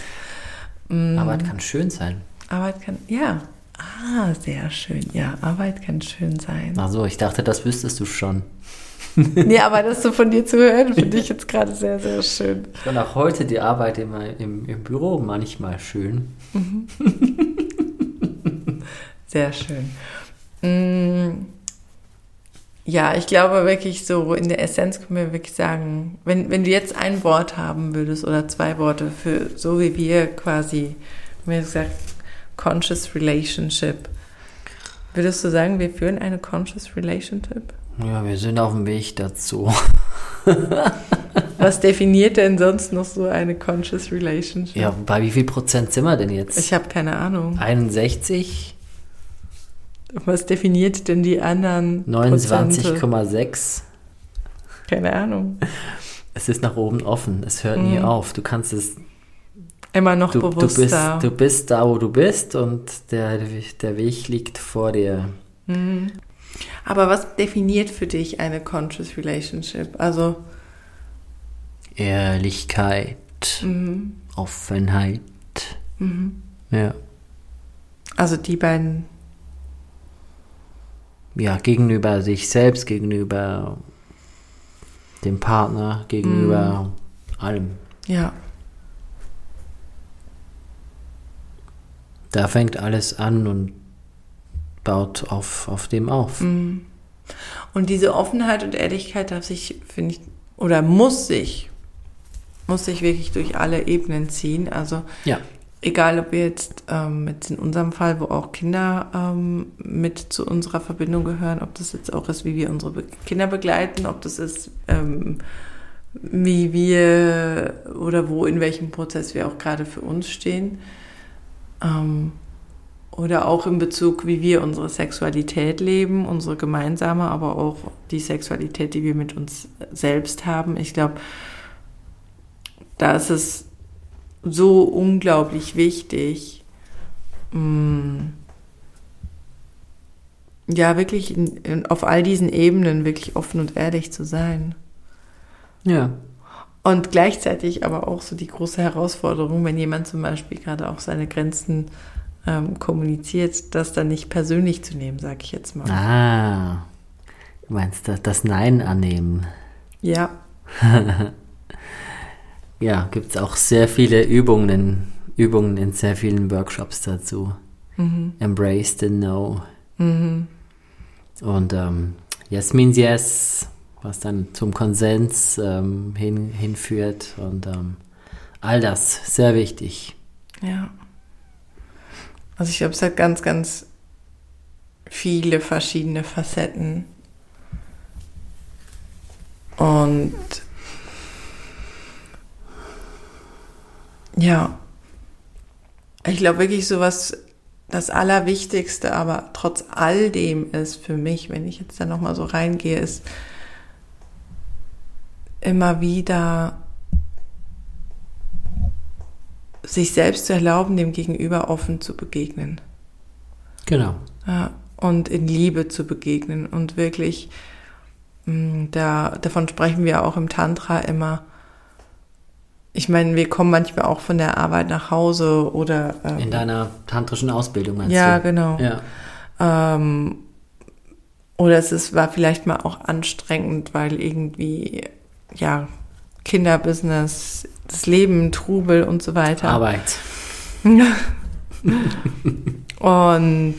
Speaker 1: Mm,
Speaker 2: Arbeit kann schön sein.
Speaker 1: Arbeit kann, ja. Ah, sehr schön. Ja, Arbeit kann schön sein.
Speaker 2: Ach so, ich dachte, das wüsstest du schon. [laughs]
Speaker 1: Nee, aber das so von dir zu hören, finde [laughs] ich jetzt gerade sehr, sehr schön.
Speaker 2: Ich fand auch heute die Arbeit immer im, im Büro manchmal schön.
Speaker 1: Sehr schön. Mm, Ja, ich glaube wirklich so, in der Essenz können wir wirklich sagen, wenn, wenn du jetzt ein Wort haben würdest oder zwei Worte für so wie wir quasi, wie gesagt, Conscious Relationship, würdest du sagen, wir führen eine Conscious Relationship?
Speaker 2: Ja, wir sind auf dem Weg dazu.
Speaker 1: Was definiert denn sonst noch so eine Conscious Relationship?
Speaker 2: Ja, bei wie viel Prozent sind wir denn jetzt?
Speaker 1: Ich habe keine Ahnung.
Speaker 2: 61,
Speaker 1: Was definiert denn die anderen Prozente?
Speaker 2: 29,6.
Speaker 1: Keine Ahnung.
Speaker 2: Es ist nach oben offen. Es hört nie
Speaker 1: Mhm.
Speaker 2: auf. Du kannst es.
Speaker 1: Immer noch
Speaker 2: Du, du, bist, du bist da, wo du bist und der, der Weg liegt vor dir.
Speaker 1: Mhm. Aber was definiert für dich eine Conscious Relationship? Also,
Speaker 2: Ehrlichkeit,
Speaker 1: mhm.
Speaker 2: Offenheit.
Speaker 1: Mhm.
Speaker 2: Ja.
Speaker 1: also die beiden,
Speaker 2: ja, gegenüber sich selbst, gegenüber dem Partner, gegenüber allem.
Speaker 1: ja.
Speaker 2: Da fängt alles an und baut auf, auf dem auf.
Speaker 1: Mhm. Und diese Offenheit und Ehrlichkeit darf sich, finde ich, oder muss sich, muss sich wirklich durch alle Ebenen ziehen. Also
Speaker 2: Ja.
Speaker 1: Egal, ob wir jetzt, ähm, jetzt in unserem Fall, wo auch Kinder ähm, mit zu unserer Verbindung gehören, ob das jetzt auch ist, wie wir unsere Kinder begleiten, ob das ist, ähm, wie wir oder wo, in welchem Prozess wir auch gerade für uns stehen. Ähm, oder auch in Bezug, wie wir unsere Sexualität leben, unsere gemeinsame, aber auch die Sexualität, die wir mit uns selbst haben. Ich glaube, da ist es so unglaublich wichtig, mh, ja, wirklich in, in, auf all diesen Ebenen wirklich offen und ehrlich zu sein.
Speaker 2: Ja.
Speaker 1: Und gleichzeitig aber auch so die große Herausforderung, wenn jemand zum Beispiel gerade auch seine Grenzen ähm, kommuniziert, das dann nicht persönlich zu nehmen, sag ich jetzt mal.
Speaker 2: Ah, du meinst das, das Nein annehmen.
Speaker 1: Ja. [laughs]
Speaker 2: ja, gibt es auch sehr viele Übungen, Übungen in sehr vielen Workshops dazu.
Speaker 1: Mhm.
Speaker 2: Embrace the No.
Speaker 1: Mhm.
Speaker 2: Und ähm, Yes means Yes, was dann zum Konsens ähm, hin, hinführt. Und ähm, all das, sehr wichtig.
Speaker 1: Ja. Also ich glaube, es hat ganz, ganz viele verschiedene Facetten. Und ja, ich glaube wirklich so was das Allerwichtigste, aber trotz all dem ist für mich, wenn ich jetzt da nochmal so reingehe, ist immer wieder sich selbst zu erlauben, dem Gegenüber offen zu begegnen.
Speaker 2: Genau.
Speaker 1: Ja, und in Liebe zu begegnen und wirklich, mm, da, davon sprechen wir auch im Tantra immer. Ich meine, wir kommen manchmal auch von der Arbeit nach Hause oder.
Speaker 2: Ähm, in deiner tantrischen Ausbildung meinst
Speaker 1: ja,
Speaker 2: du?
Speaker 1: Genau.
Speaker 2: Ja,
Speaker 1: ähm, oder es ist, war vielleicht mal auch anstrengend, weil irgendwie, ja, Kinderbusiness, das Leben, Trubel und so weiter.
Speaker 2: Arbeit. [laughs]
Speaker 1: und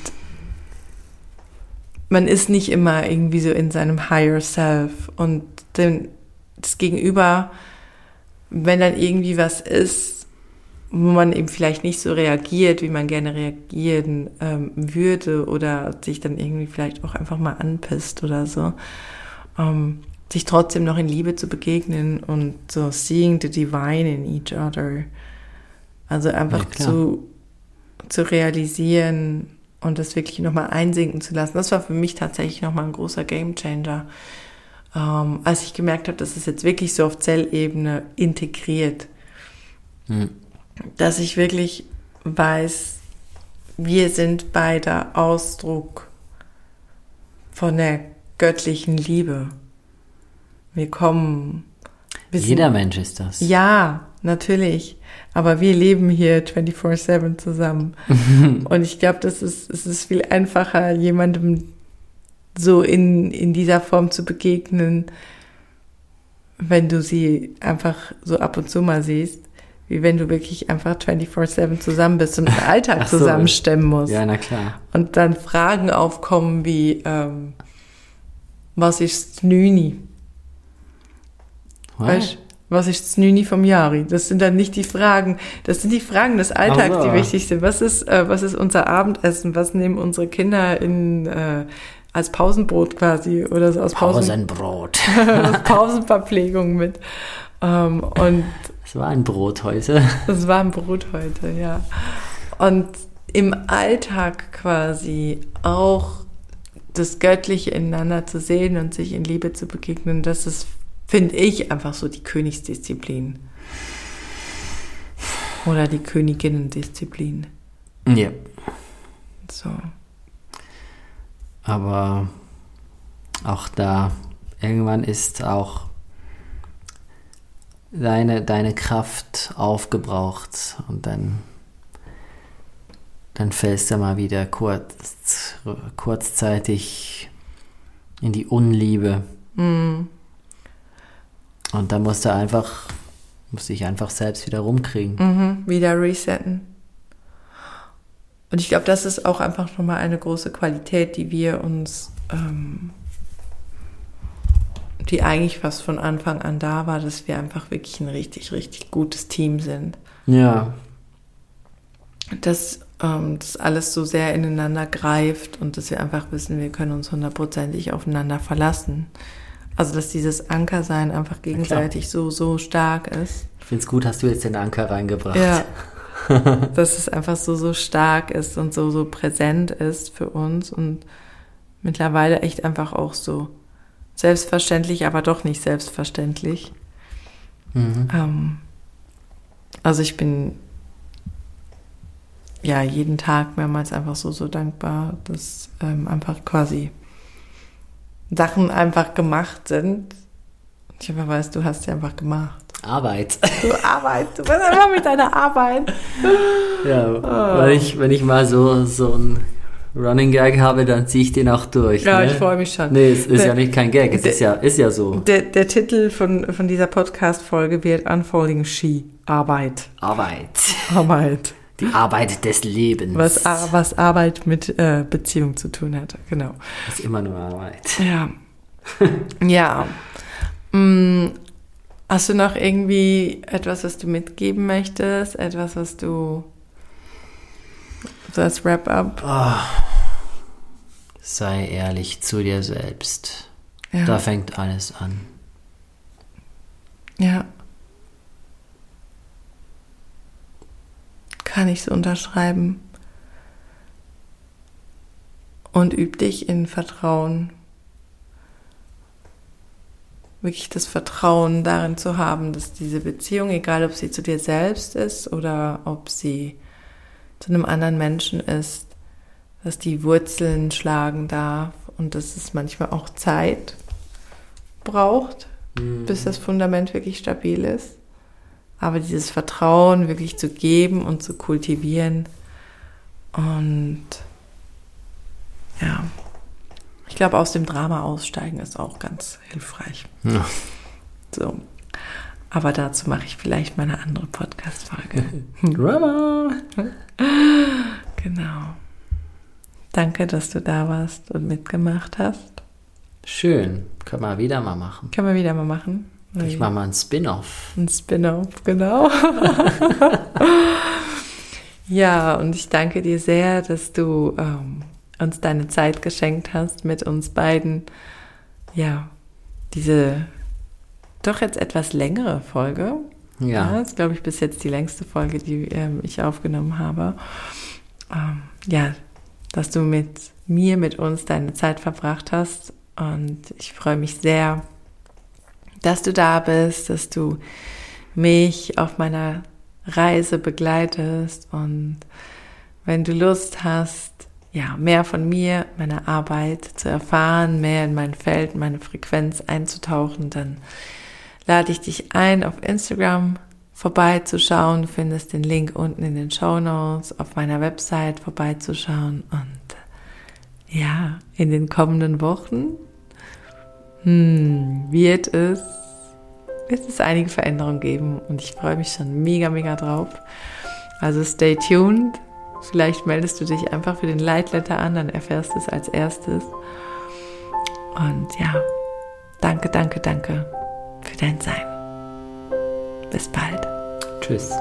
Speaker 1: man ist nicht immer irgendwie so in seinem Higher Self und dem, das Gegenüber, wenn dann irgendwie was ist, wo man eben vielleicht nicht so reagiert, wie man gerne reagieren ähm, würde oder sich dann irgendwie vielleicht auch einfach mal anpisst oder so, ähm, sich trotzdem noch in Liebe zu begegnen und so seeing the divine in each other. Also einfach
Speaker 2: Ja,
Speaker 1: zu, zu realisieren und das wirklich nochmal einsinken zu lassen. Das war für mich tatsächlich nochmal ein großer Gamechanger. Ähm, als ich gemerkt habe, dass es jetzt wirklich so auf Zellebene integriert,
Speaker 2: Hm.
Speaker 1: dass ich wirklich weiß, wir sind beide Ausdruck von der göttlichen Liebe. Wir kommen. Wir sind-
Speaker 2: Jeder Mensch ist das.
Speaker 1: ja, natürlich. Aber wir leben hier 24-7 zusammen. [laughs] Und ich glaube, das ist, es ist viel einfacher, jemandem so in, in dieser Form zu begegnen, wenn du sie einfach so ab und zu mal siehst, wie wenn du wirklich einfach 24-7 zusammen bist und den [laughs] Alltag
Speaker 2: so.
Speaker 1: zusammenstemmen musst.
Speaker 2: Ja, na klar.
Speaker 1: Und dann Fragen aufkommen wie, ähm, was ist Nüni? Weißt, was ist das Nüni vom Jari? Das sind dann nicht die Fragen, das sind die Fragen des Alltags,
Speaker 2: so.
Speaker 1: die wichtig sind. Was ist, äh, was ist unser Abendessen? Was nehmen unsere Kinder in, äh, als Pausenbrot quasi oder so aus, Pausen,
Speaker 2: Pausenbrot. [laughs]
Speaker 1: aus Pausenverpflegung mit? Ähm, und
Speaker 2: Es war ein Brot heute.
Speaker 1: das war ein Brot heute, ja. Und im Alltag quasi auch das Göttliche ineinander zu sehen und sich in Liebe zu begegnen, das ist, finde ich, einfach so die Königsdisziplin. Oder die Königinnendisziplin.
Speaker 2: Ja.
Speaker 1: So.
Speaker 2: Aber auch da, irgendwann ist auch deine, deine Kraft aufgebraucht und dann, dann fällst du mal wieder kurz, kurzzeitig in die Unliebe.
Speaker 1: Mm,
Speaker 2: Und da musst du einfach, musst dich einfach selbst wieder rumkriegen.
Speaker 1: mhm, wieder resetten. Und ich glaube, das ist auch einfach nochmal eine große Qualität, die wir uns, ähm, die eigentlich fast von Anfang an da war, dass wir einfach wirklich ein richtig, richtig gutes Team sind.
Speaker 2: Ja,
Speaker 1: Dass ähm, das alles so sehr ineinander greift und dass wir einfach wissen, wir können uns hundertprozentig aufeinander verlassen. Also, dass dieses Ankersein einfach gegenseitig so, so stark ist.
Speaker 2: ich finde es gut, hast du jetzt den Anker reingebracht.
Speaker 1: Ja. [laughs] [laughs] dass es einfach so, so stark ist und so, so präsent ist für uns und mittlerweile echt einfach auch so selbstverständlich, aber doch nicht selbstverständlich.
Speaker 2: Mhm.
Speaker 1: Ähm, also ich bin ja, jeden Tag mehrmals einfach so, so dankbar, dass ähm, einfach quasi Sachen einfach gemacht sind. Ich einfach weiß, du hast sie einfach gemacht.
Speaker 2: Arbeit.
Speaker 1: Du Arbeit, du bist einfach mit deiner Arbeit.
Speaker 2: Ja, oh. wenn, ich, wenn ich mal so, so ein Running Gag habe, dann ziehe ich den auch durch.
Speaker 1: Ja,
Speaker 2: ne?
Speaker 1: ich freue mich schon.
Speaker 2: Nee, es ist der, ja nicht kein Gag, es der, ist, ja, ist ja so.
Speaker 1: Der, der Titel von, von dieser Podcast-Folge wird Unfolding She. Arbeit.
Speaker 2: Arbeit.
Speaker 1: Arbeit.
Speaker 2: Die Arbeit des Lebens.
Speaker 1: Was, was Arbeit mit äh, Beziehung zu tun hat, genau.
Speaker 2: Das ist immer nur Arbeit.
Speaker 1: Ja. [laughs] ja. Hm, hast du noch irgendwie etwas, was du mitgeben möchtest? Etwas, was du so als Wrap-up?
Speaker 2: Oh. Sei ehrlich zu dir selbst. Ja. Da fängt alles an.
Speaker 1: Ja. Kann ich so unterschreiben. Und üb dich in Vertrauen. Wirklich das Vertrauen darin zu haben, dass diese Beziehung, egal ob sie zu dir selbst ist oder ob sie zu einem anderen Menschen ist, dass die Wurzeln schlagen darf und dass es manchmal auch Zeit braucht, mhm. bis das Fundament wirklich stabil ist. Aber dieses Vertrauen wirklich zu geben und zu kultivieren und ja, ich glaube, aus dem Drama aussteigen ist auch ganz hilfreich. Ja. So. Aber dazu mache ich vielleicht mal eine andere Podcast-Folge. [laughs]
Speaker 2: Drama!
Speaker 1: genau. Danke, dass du da warst und mitgemacht hast.
Speaker 2: Schön. Können wir wieder mal machen.
Speaker 1: Können wir wieder mal machen.
Speaker 2: Ich mache mal ein Spin-off.
Speaker 1: Ein Spin-off, genau. [laughs] ja, und ich danke dir sehr, dass du ähm, uns deine Zeit geschenkt hast, mit uns beiden, ja, diese doch jetzt etwas längere Folge. Ja. ja das ist, glaube ich, bis jetzt die längste Folge, die ähm, ich aufgenommen habe. Ähm, ja, dass du mit mir, mit uns deine Zeit verbracht hast. Und ich freue mich sehr, dass du da bist, dass du mich auf meiner Reise begleitest. Und wenn du Lust hast, ja, mehr von mir, meiner Arbeit zu erfahren, mehr in mein Feld, meine Frequenz einzutauchen, dann lade ich dich ein, auf Instagram vorbeizuschauen. Findest den Link unten in den Show Notes, auf meiner Website vorbeizuschauen und ja, in den kommenden Wochen hm, wird es wird es einige Veränderungen geben und ich freue mich schon mega, mega drauf. Also stay tuned. Vielleicht meldest du dich einfach für den Leitletter an, dann erfährst du es als erstes. Und ja, danke, danke, danke für dein Sein. Bis bald.
Speaker 2: Tschüss.